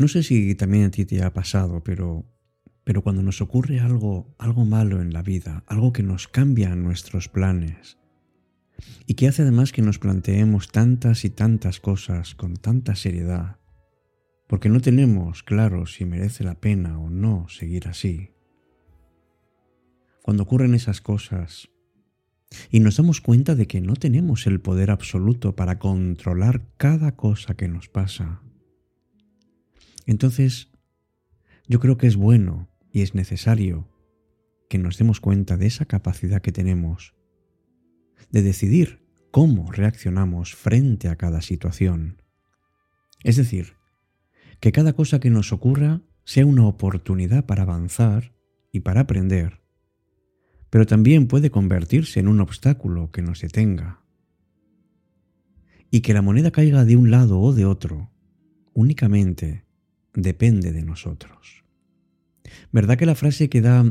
No sé si también a ti te ha pasado, pero, pero cuando nos ocurre algo, algo malo en la vida, algo que nos cambia nuestros planes, y que hace además que nos planteemos tantas y tantas cosas con tanta seriedad, porque no tenemos claro si merece la pena o no seguir así. Cuando ocurren esas cosas y nos damos cuenta de que no tenemos el poder absoluto para controlar cada cosa que nos pasa, entonces yo creo que es bueno y es necesario que nos demos cuenta de esa capacidad que tenemos de decidir cómo reaccionamos frente a cada situación. Es decir, que cada cosa que nos ocurra sea una oportunidad para avanzar y para aprender, pero también puede convertirse en un obstáculo que nos detenga. Y que la moneda caiga de un lado o de otro únicamente depende de nosotros. ¿Verdad que la frase que da,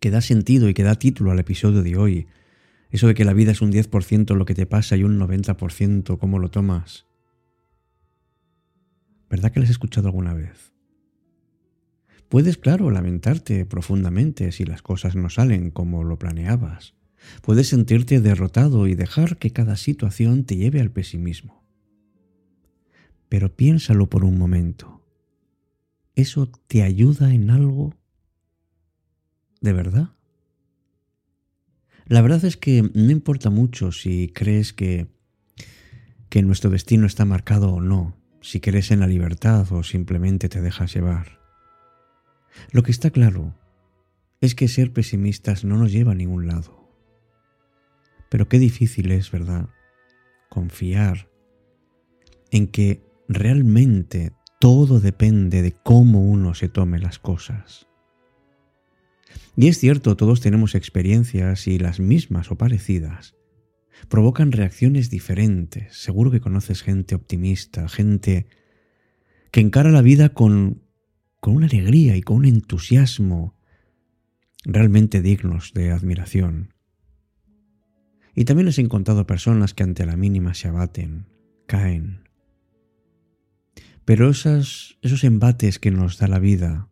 que da sentido y que da título al episodio de hoy eso de que la vida es un 10% lo que te pasa y un 90% cómo lo tomas. ¿Verdad que lo has escuchado alguna vez? Puedes, claro, lamentarte profundamente si las cosas no salen como lo planeabas. Puedes sentirte derrotado y dejar que cada situación te lleve al pesimismo. Pero piénsalo por un momento. ¿Eso te ayuda en algo? ¿De verdad? La verdad es que no importa mucho si crees que, que nuestro destino está marcado o no, si crees en la libertad o simplemente te dejas llevar. Lo que está claro es que ser pesimistas no nos lleva a ningún lado. Pero qué difícil es, ¿verdad? Confiar en que realmente todo depende de cómo uno se tome las cosas. Y es cierto, todos tenemos experiencias y las mismas o parecidas provocan reacciones diferentes. Seguro que conoces gente optimista, gente que encara la vida con, con una alegría y con un entusiasmo realmente dignos de admiración. Y también has encontrado personas que ante la mínima se abaten, caen. Pero esos embates que nos da la vida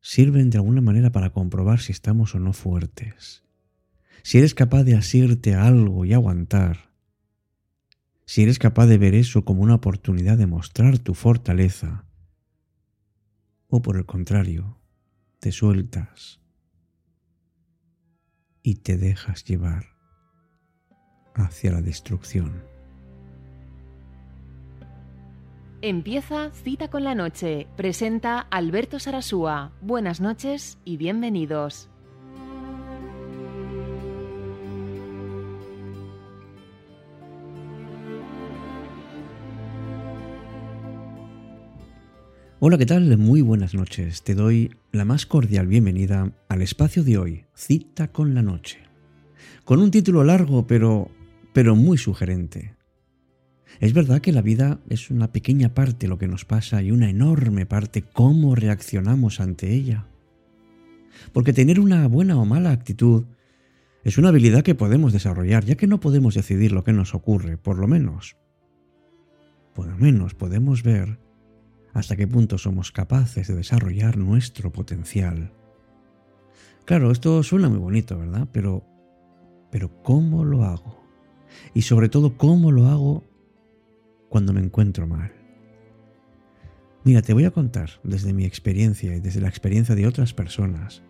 sirven de alguna manera para comprobar si estamos o no fuertes. Si eres capaz de asirte a algo y aguantar. Si eres capaz de ver eso como una oportunidad de mostrar tu fortaleza. O por el contrario, te sueltas y te dejas llevar hacia la destrucción. Empieza Cita con la Noche. Presenta Alberto Sarasúa. Buenas noches y bienvenidos. Hola, ¿qué tal? Muy buenas noches. Te doy la más cordial bienvenida al espacio de hoy, Cita con la Noche. Con un título largo, pero, pero muy sugerente. Es verdad que la vida es una pequeña parte lo que nos pasa y una enorme parte cómo reaccionamos ante ella. Porque tener una buena o mala actitud es una habilidad que podemos desarrollar, ya que no podemos decidir lo que nos ocurre, por lo menos. Por lo menos podemos ver hasta qué punto somos capaces de desarrollar nuestro potencial. Claro, esto suena muy bonito, ¿verdad? Pero, pero ¿cómo lo hago? Y sobre todo, ¿cómo lo hago cuando me encuentro mal. Mira, te voy a contar desde mi experiencia y desde la experiencia de otras personas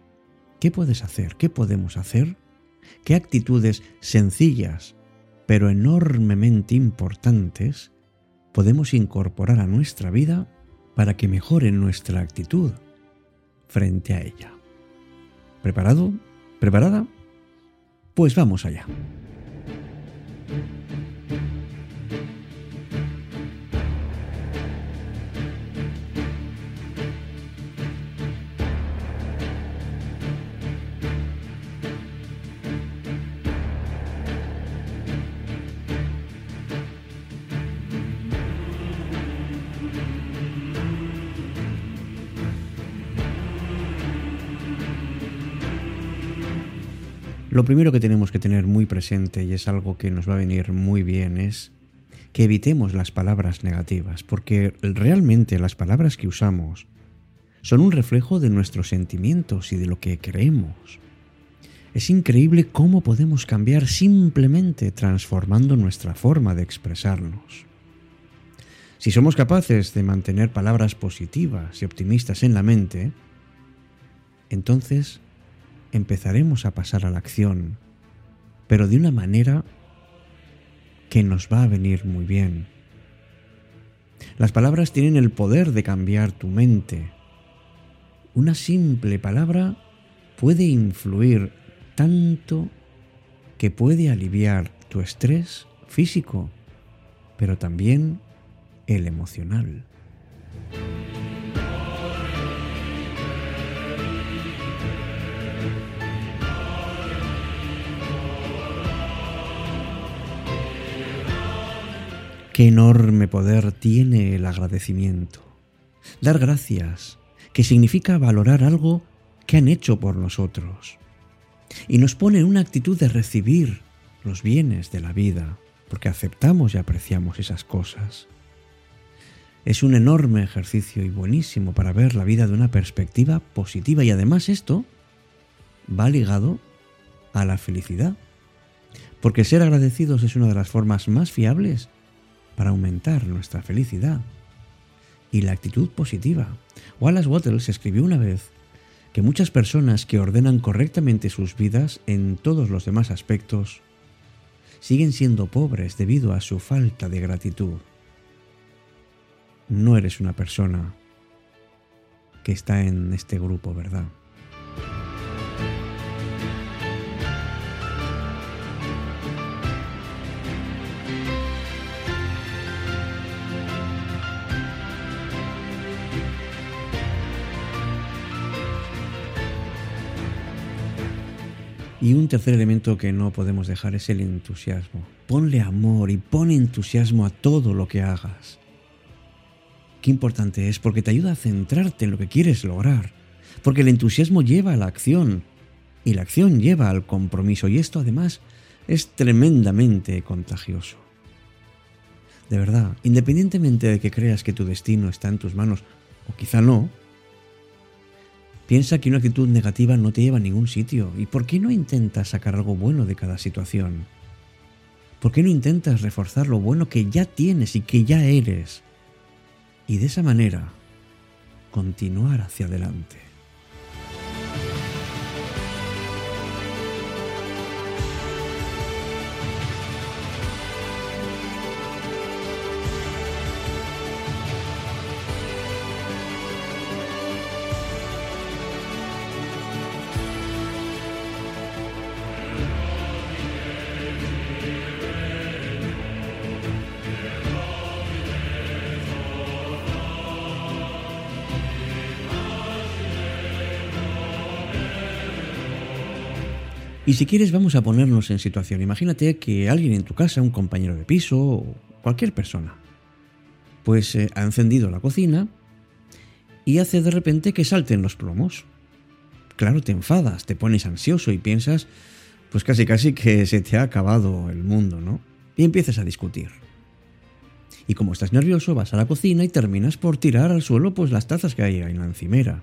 qué puedes hacer, qué podemos hacer, qué actitudes sencillas pero enormemente importantes podemos incorporar a nuestra vida para que mejore nuestra actitud frente a ella. ¿Preparado? ¿Preparada? Pues vamos allá. Lo primero que tenemos que tener muy presente, y es algo que nos va a venir muy bien, es que evitemos las palabras negativas, porque realmente las palabras que usamos son un reflejo de nuestros sentimientos y de lo que creemos. Es increíble cómo podemos cambiar simplemente transformando nuestra forma de expresarnos. Si somos capaces de mantener palabras positivas y optimistas en la mente, entonces empezaremos a pasar a la acción, pero de una manera que nos va a venir muy bien. Las palabras tienen el poder de cambiar tu mente. Una simple palabra puede influir tanto que puede aliviar tu estrés físico, pero también el emocional. Enorme poder tiene el agradecimiento. Dar gracias, que significa valorar algo que han hecho por nosotros. Y nos pone en una actitud de recibir los bienes de la vida, porque aceptamos y apreciamos esas cosas. Es un enorme ejercicio y buenísimo para ver la vida de una perspectiva positiva y además esto va ligado a la felicidad, porque ser agradecidos es una de las formas más fiables para aumentar nuestra felicidad y la actitud positiva. Wallace Wattles escribió una vez que muchas personas que ordenan correctamente sus vidas en todos los demás aspectos siguen siendo pobres debido a su falta de gratitud. No eres una persona que está en este grupo, ¿verdad? Y un tercer elemento que no podemos dejar es el entusiasmo. Ponle amor y pon entusiasmo a todo lo que hagas. Qué importante es porque te ayuda a centrarte en lo que quieres lograr. Porque el entusiasmo lleva a la acción y la acción lleva al compromiso y esto además es tremendamente contagioso. De verdad, independientemente de que creas que tu destino está en tus manos, o quizá no, Piensa que una actitud negativa no te lleva a ningún sitio. ¿Y por qué no intentas sacar algo bueno de cada situación? ¿Por qué no intentas reforzar lo bueno que ya tienes y que ya eres? Y de esa manera, continuar hacia adelante. Y si quieres vamos a ponernos en situación. Imagínate que alguien en tu casa, un compañero de piso o cualquier persona, pues eh, ha encendido la cocina y hace de repente que salten los plomos. Claro, te enfadas, te pones ansioso y piensas, pues casi casi que se te ha acabado el mundo, ¿no? Y empiezas a discutir. Y como estás nervioso, vas a la cocina y terminas por tirar al suelo pues las tazas que hay en la encimera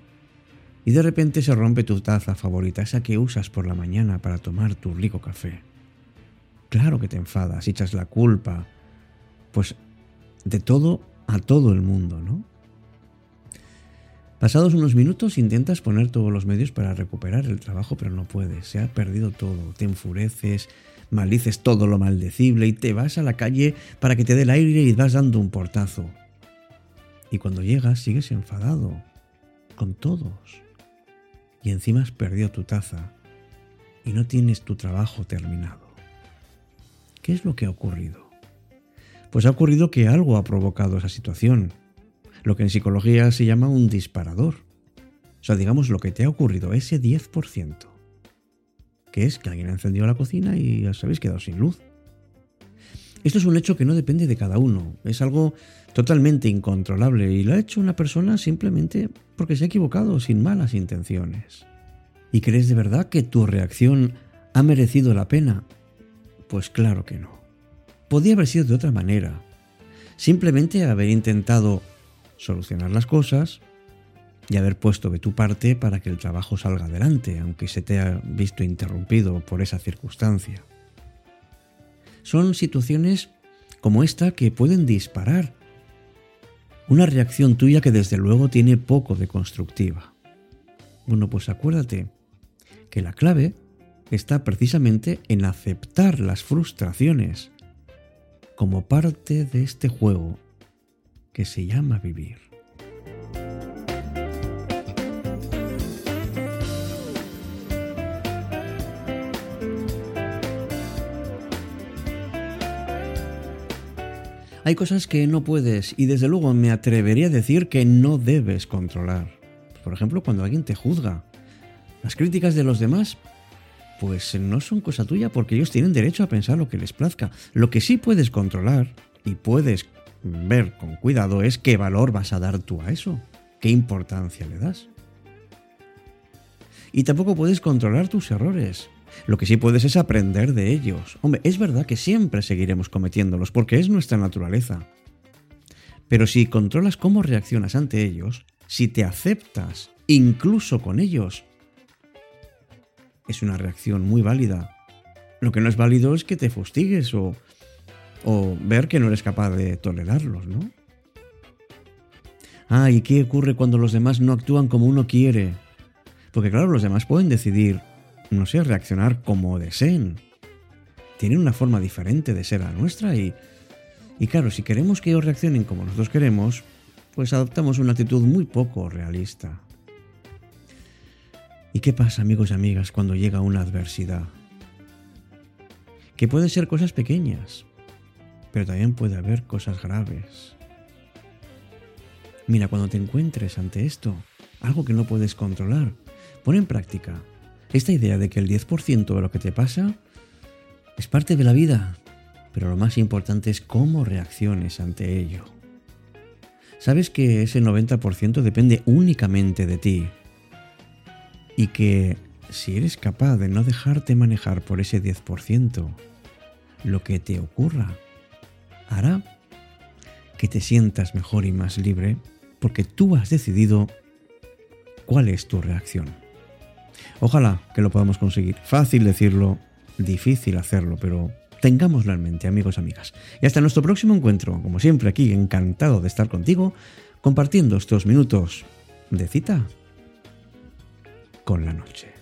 y de repente se rompe tu taza favorita, esa que usas por la mañana para tomar tu rico café. Claro que te enfadas echas la culpa, pues de todo a todo el mundo, ¿no? Pasados unos minutos intentas poner todos los medios para recuperar el trabajo, pero no puedes, se ha perdido todo, te enfureces, maldices todo lo maldecible y te vas a la calle para que te dé el aire y vas dando un portazo. Y cuando llegas sigues enfadado, con todos y encima has perdido tu taza y no tienes tu trabajo terminado. ¿Qué es lo que ha ocurrido? Pues ha ocurrido que algo ha provocado esa situación, lo que en psicología se llama un disparador. O sea, digamos lo que te ha ocurrido, ese 10%, que es que alguien ha encendido la cocina y os habéis quedado sin luz. Esto es un hecho que no depende de cada uno, es algo totalmente incontrolable y lo ha hecho una persona simplemente porque se ha equivocado sin malas intenciones. ¿Y crees de verdad que tu reacción ha merecido la pena? Pues claro que no. Podía haber sido de otra manera, Simplemente haber intentado solucionar las cosas y haber puesto de tu parte para que el trabajo salga adelante, aunque se te haya visto interrumpido por esa circunstancia. Son situaciones como esta que pueden disparar una reacción tuya que desde luego tiene poco de constructiva. Bueno, pues acuérdate que la clave está precisamente en aceptar las frustraciones como parte de este juego que se llama vivir. Hay cosas que no puedes y desde luego me atrevería a decir que no debes controlar. Por ejemplo, cuando alguien te juzga. Las críticas de los demás, pues no son cosa tuya porque ellos tienen derecho a pensar lo que les plazca. Lo que sí puedes controlar y puedes ver con cuidado es qué valor vas a dar tú a eso, qué importancia le das. Y tampoco puedes controlar tus errores. Lo que sí puedes es aprender de ellos. Hombre, es verdad que siempre seguiremos cometiéndolos porque es nuestra naturaleza. Pero si controlas cómo reaccionas ante ellos, si te aceptas incluso con ellos, es una reacción muy válida. Lo que no es válido es que te fustigues o, o ver que no eres capaz de tolerarlos, ¿no? Ah, ¿y qué ocurre cuando los demás no actúan como uno quiere? Porque claro, los demás pueden decidir no sé, reaccionar como deseen. Tienen una forma diferente de ser a nuestra y, y claro, si queremos que ellos reaccionen como nosotros queremos, pues adoptamos una actitud muy poco realista. ¿Y qué pasa, amigos y amigas, cuando llega una adversidad? Que pueden ser cosas pequeñas, pero también puede haber cosas graves. Mira, cuando te encuentres ante esto, algo que no puedes controlar, pon en práctica esta idea de que el 10% de lo que te pasa es parte de la vida, pero lo más importante es cómo reacciones ante ello. Sabes que ese 90% depende únicamente de ti y que si eres capaz de no dejarte manejar por ese 10%, lo que te ocurra hará que te sientas mejor y más libre porque tú has decidido cuál es tu reacción. Ojalá que lo podamos conseguir. Fácil decirlo, difícil hacerlo, pero tengámoslo en mente, amigos y amigas. Y hasta nuestro próximo encuentro, como siempre aquí, encantado de estar contigo, compartiendo estos minutos de cita con la noche.